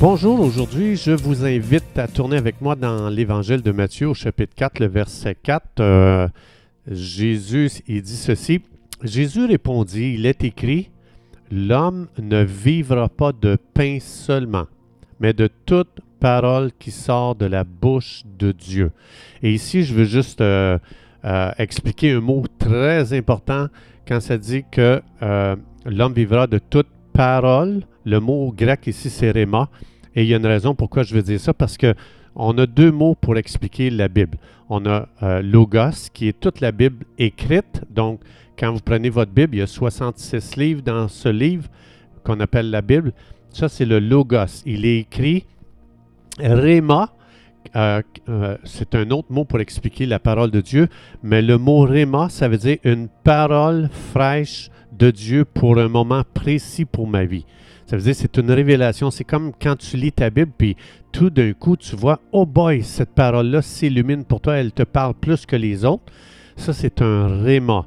Bonjour, aujourd'hui je vous invite à tourner avec moi dans l'évangile de Matthieu au chapitre 4, le verset 4. Euh, Jésus, il dit ceci. Jésus répondit, il est écrit, L'homme ne vivra pas de pain seulement, mais de toute parole qui sort de la bouche de Dieu. Et ici, je veux juste euh, euh, expliquer un mot très important quand ça dit que l'homme vivra de toute parole. Le mot grec ici, c'est réma. Et il y a une raison pourquoi je veux dire ça, parce que on a deux mots pour expliquer la Bible. On a logos, qui est toute la Bible écrite. Donc, quand vous prenez votre Bible, il y a 66 livres dans ce livre qu'on appelle la Bible. Ça, c'est le logos. Il est écrit Réma, euh, euh, c'est un autre mot pour expliquer la parole de Dieu, mais le mot Réma, ça veut dire une parole fraîche de Dieu pour un moment précis pour ma vie. Ça veut dire c'est une révélation. C'est comme quand tu lis ta Bible, puis tout d'un coup, tu vois, oh boy, cette parole-là s'illumine pour toi, elle te parle plus que les autres. Ça, c'est un Réma.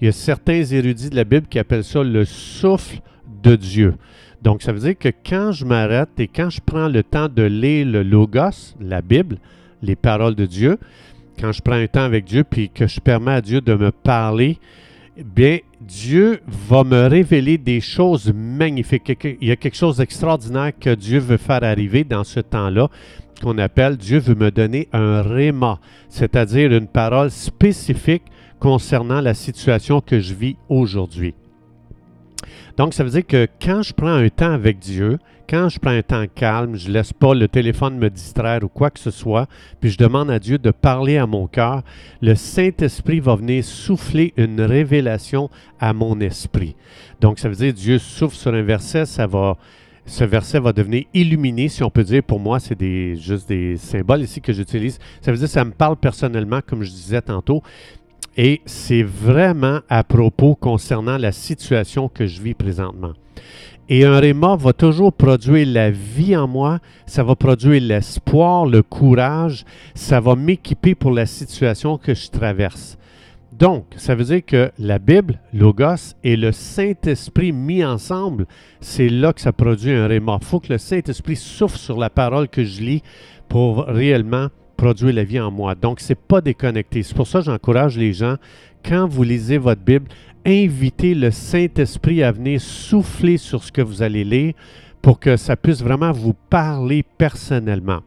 Il y a certains érudits de la Bible qui appellent ça le souffle de Dieu. Donc, ça veut dire que quand je m'arrête et quand je prends le temps de lire le Logos, la Bible, les paroles de Dieu, quand je prends un temps avec Dieu puis que je permets à Dieu de me parler, bien, Dieu va me révéler des choses magnifiques. Il y a quelque chose d'extraordinaire que Dieu veut faire arriver dans ce temps-là, qu'on appelle Dieu veut me donner un réma, c'est-à-dire une parole spécifique concernant la situation que je vis aujourd'hui. Donc, ça veut dire que quand je prends un temps avec Dieu, quand je prends un temps calme, je ne laisse pas le téléphone me distraire ou quoi que ce soit, puis je demande à Dieu de parler à mon cœur, le Saint-Esprit va venir souffler une révélation à mon esprit. Donc, ça veut dire Dieu souffle sur un verset, ça va, ce verset va devenir illuminé, si on peut dire. Pour moi, c'est des, juste des symboles ici que j'utilise. Ça veut dire que ça me parle personnellement, comme je disais tantôt. Et c'est vraiment à propos concernant la situation que je vis présentement. Et un réma va toujours produire la vie en moi, ça va produire l'espoir, le courage, ça va m'équiper pour la situation que je traverse. Donc, ça veut dire que la Bible, Logos et le Saint-Esprit mis ensemble, c'est là que ça produit un réma. Il faut que le Saint-Esprit souffle sur la parole que je lis pour réellement produire la vie en moi. Donc, ce n'est pas déconnecté. C'est pour ça que j'encourage les gens, quand vous lisez votre Bible, invitez le Saint-Esprit à venir souffler sur ce que vous allez lire pour que ça puisse vraiment vous parler personnellement.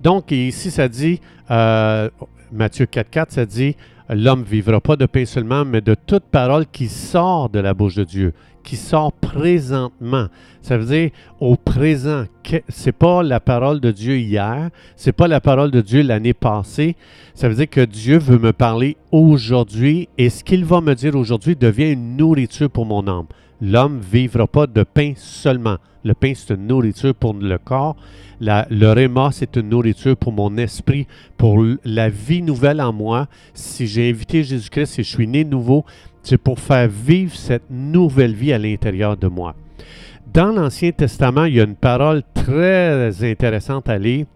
Donc, ici, ça dit, euh, Matthieu 4.4, ça dit, l'homme vivra pas de pain seulement, mais de toute parole qui sort de la bouche de Dieu qui sort présentement. Ça veut dire au présent. C'est pas la parole de Dieu hier, c'est pas la parole de Dieu l'année passée. Ça veut dire que Dieu veut me parler aujourd'hui et ce qu'il va me dire aujourd'hui devient une nourriture pour mon âme. L'homme vivra pas de pain seulement. Le pain, c'est une nourriture pour le corps. le réma, c'est une nourriture pour mon esprit, pour la vie nouvelle en moi. Si j'ai invité Jésus-Christ et je suis né nouveau, c'est pour faire vivre cette nouvelle vie à l'intérieur de moi. Dans l'Ancien Testament, il y a une parole très intéressante à lire.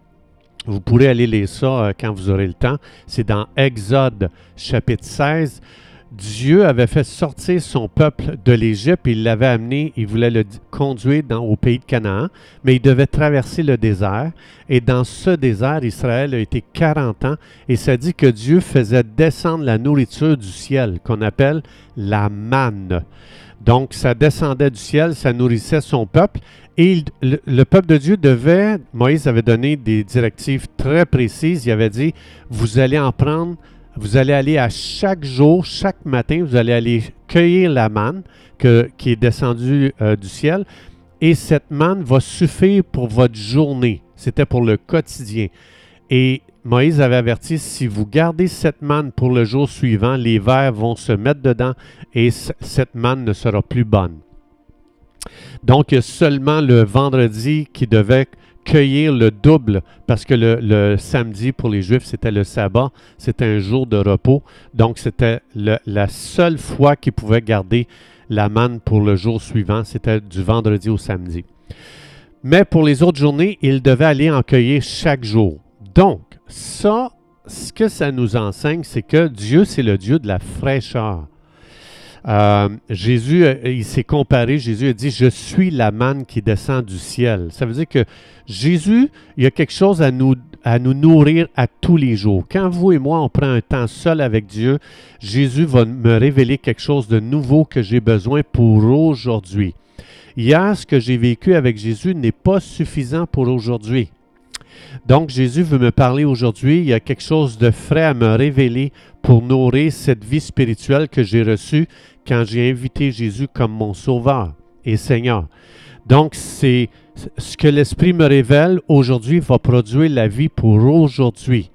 Vous pourrez aller lire ça euh, quand vous aurez le temps. C'est dans Exode chapitre 16. Dieu avait fait sortir son peuple de l'Égypte, il l'avait amené, il voulait le conduire dans, au pays de Canaan, mais il devait traverser le désert. Et dans ce désert, Israël a été 40 ans, et ça dit que Dieu faisait descendre la nourriture du ciel, qu'on appelle la manne. Donc, ça descendait du ciel, ça nourrissait son peuple, et le, le, peuple de Dieu devait, Moïse avait donné des directives très précises, il avait dit, vous allez en prendre vous allez aller à chaque jour, chaque matin, vous allez aller cueillir la manne qui est descendue euh, du ciel. Et cette manne va suffire pour votre journée. C'était pour le quotidien. Et Moïse avait averti, si vous gardez cette manne pour le jour suivant, les vers vont se mettre dedans et cette manne ne sera plus bonne. Donc, seulement le vendredi qui devait cueillir le double parce que le, samedi pour les Juifs, c'était le sabbat, c'était un jour de repos. Donc, c'était la seule fois qu'ils pouvaient garder la manne pour le jour suivant, c'était du vendredi au samedi. Mais pour les autres journées, ils devaient aller en cueillir chaque jour. Donc, ça, ce que ça nous enseigne, c'est que Dieu, c'est le Dieu de la fraîcheur. Euh, Jésus, euh, il s'est comparé, Jésus a dit, je suis la manne qui descend du ciel. Ça veut dire que Jésus, il y a quelque chose à nous, à nous nourrir à tous les jours. Quand vous et moi, on prend un temps seul avec Dieu, Jésus va me révéler quelque chose de nouveau que j'ai besoin pour aujourd'hui. Hier, ce que j'ai vécu avec Jésus n'est pas suffisant pour aujourd'hui. Donc Jésus veut me parler aujourd'hui. Il y a quelque chose de frais à me révéler pour nourrir cette vie spirituelle que j'ai reçue quand j'ai invité Jésus comme mon Sauveur et Seigneur. Donc c'est ce que l'Esprit me révèle aujourd'hui va produire la vie pour aujourd'hui.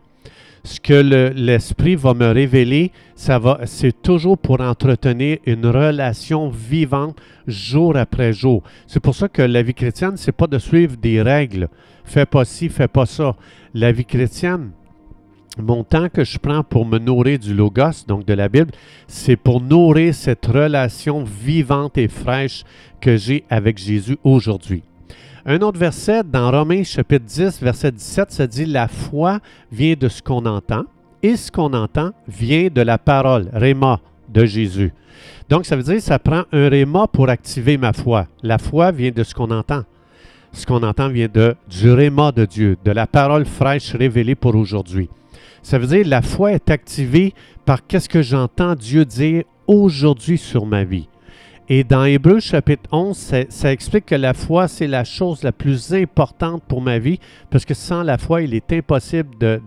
Ce que l'Esprit va me révéler, c'est toujours pour entretenir une relation vivante jour après jour. C'est pour ça que la vie chrétienne, c'est pas de suivre des règles fais pas ci, fais pas ça. La vie chrétienne, mon temps que je prends pour me nourrir du Logos, donc de la Bible, c'est pour nourrir cette relation vivante et fraîche que j'ai avec Jésus aujourd'hui. Un autre verset dans Romains chapitre 10, verset 17, ça dit La foi vient de ce qu'on entend, et ce qu'on entend vient de la parole, Réma, de Jésus. Donc, ça veut dire que ça prend un Réma pour activer ma foi. La foi vient de ce qu'on entend ce qu'on entend vient de, du réma de Dieu, de la parole fraîche révélée pour aujourd'hui. Ça veut dire la foi est activée par qu'est-ce que j'entends Dieu dire aujourd'hui sur ma vie. Et dans Hébreu chapitre 11, ça, explique que la foi, c'est la chose la plus importante pour ma vie, parce que sans la foi, il est impossible de,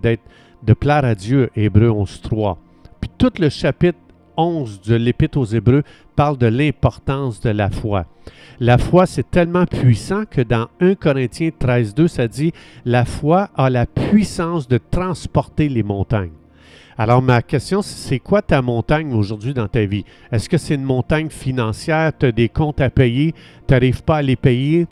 de plaire à Dieu, Hébreu 11, 3. Puis tout le chapitre 11 de l'Épître aux Hébreux parle de l'importance de la foi. La foi, c'est tellement puissant que dans 1 Corinthiens 13, 2, ça dit La foi a la puissance de transporter les montagnes. Alors, ma question, c'est quoi ta montagne aujourd'hui dans ta vie? Est-ce que c'est une montagne financière? Tu as des comptes à payer, tu n'arrives pas à les payer?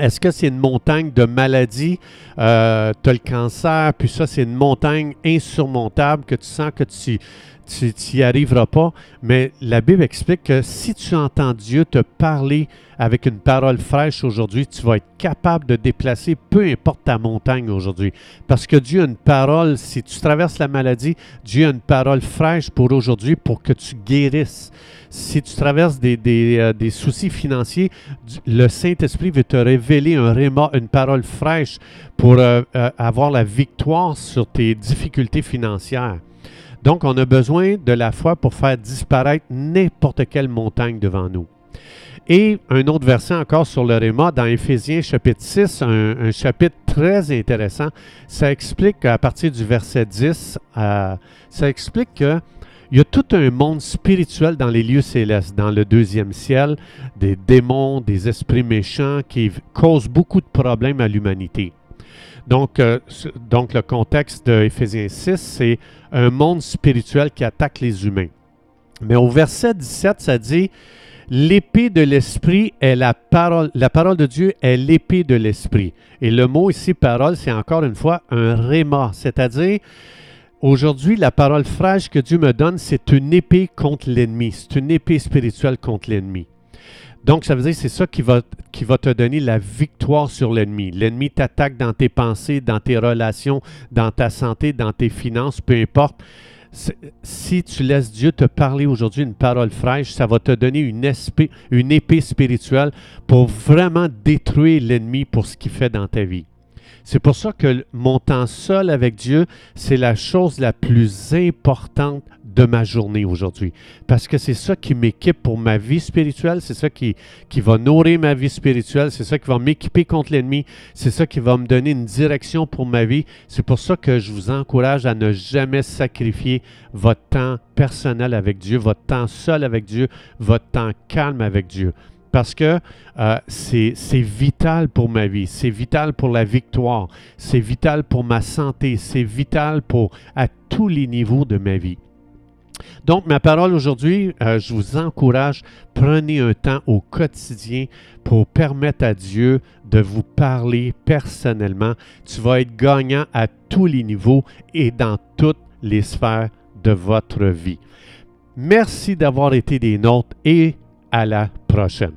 Est-ce que c'est une montagne de maladie? Euh, tu as le cancer, puis ça, c'est une montagne insurmontable que tu sens que tu tu n'y arriveras pas. Mais la Bible explique que si tu entends Dieu te parler avec une parole fraîche aujourd'hui, tu vas être capable de déplacer peu importe ta montagne aujourd'hui. Parce que Dieu a une parole, si tu traverses la maladie, Dieu a une parole fraîche pour aujourd'hui pour que tu guérisses. Si tu traverses des, euh, soucis financiers, le Saint-Esprit veut te révéler un une parole fraîche pour euh, euh, avoir la victoire sur tes difficultés financières. Donc, on a besoin de la foi pour faire disparaître n'importe quelle montagne devant nous. Et un autre verset encore sur le Réma, dans Éphésiens chapitre 6, un, chapitre très intéressant. Ça explique à partir du verset 10, euh, ça explique qu'il y a tout un monde spirituel dans les lieux célestes, dans le deuxième ciel, des démons, des esprits méchants qui causent beaucoup de problèmes à l'humanité. Donc, euh, donc le contexte de Éphésiens 6, c'est un monde spirituel qui attaque les humains. Mais au verset 17, ça dit L'épée de l'esprit est la parole. La parole de Dieu est l'épée de l'esprit. Et le mot ici, parole, c'est encore une fois un réma, c'est-à-dire Aujourd'hui, la parole fraîche que Dieu me donne, c'est une épée contre l'ennemi. C'est une épée spirituelle contre l'ennemi. Donc, ça veut dire que c'est ça qui va, te donner la victoire sur l'ennemi. L'ennemi t'attaque dans tes pensées, dans tes relations, dans ta santé, dans tes finances, peu importe. Si tu laisses Dieu te parler aujourd'hui une parole fraîche, ça va te donner une, une épée spirituelle pour vraiment détruire l'ennemi pour ce qu'il fait dans ta vie. C'est pour ça que mon temps seul avec Dieu, c'est la chose la plus importante de ma journée aujourd'hui. Parce que c'est ça qui m'équipe pour ma vie spirituelle, c'est ça qui, qui va nourrir ma vie spirituelle, c'est ça qui va m'équiper contre l'ennemi, c'est ça qui va me donner une direction pour ma vie. C'est pour ça que je vous encourage à ne jamais sacrifier votre temps personnel avec Dieu, votre temps seul avec Dieu, votre temps calme avec Dieu parce que euh, c'est vital pour ma vie, c'est vital pour la victoire, c'est vital pour ma santé, c'est vital pour à tous les niveaux de ma vie. Donc, ma parole aujourd'hui, euh, je vous encourage, prenez un temps au quotidien pour permettre à Dieu de vous parler personnellement. Tu vas être gagnant à tous les niveaux et dans toutes les sphères de votre vie. Merci d'avoir été des nôtres et à la prochaine.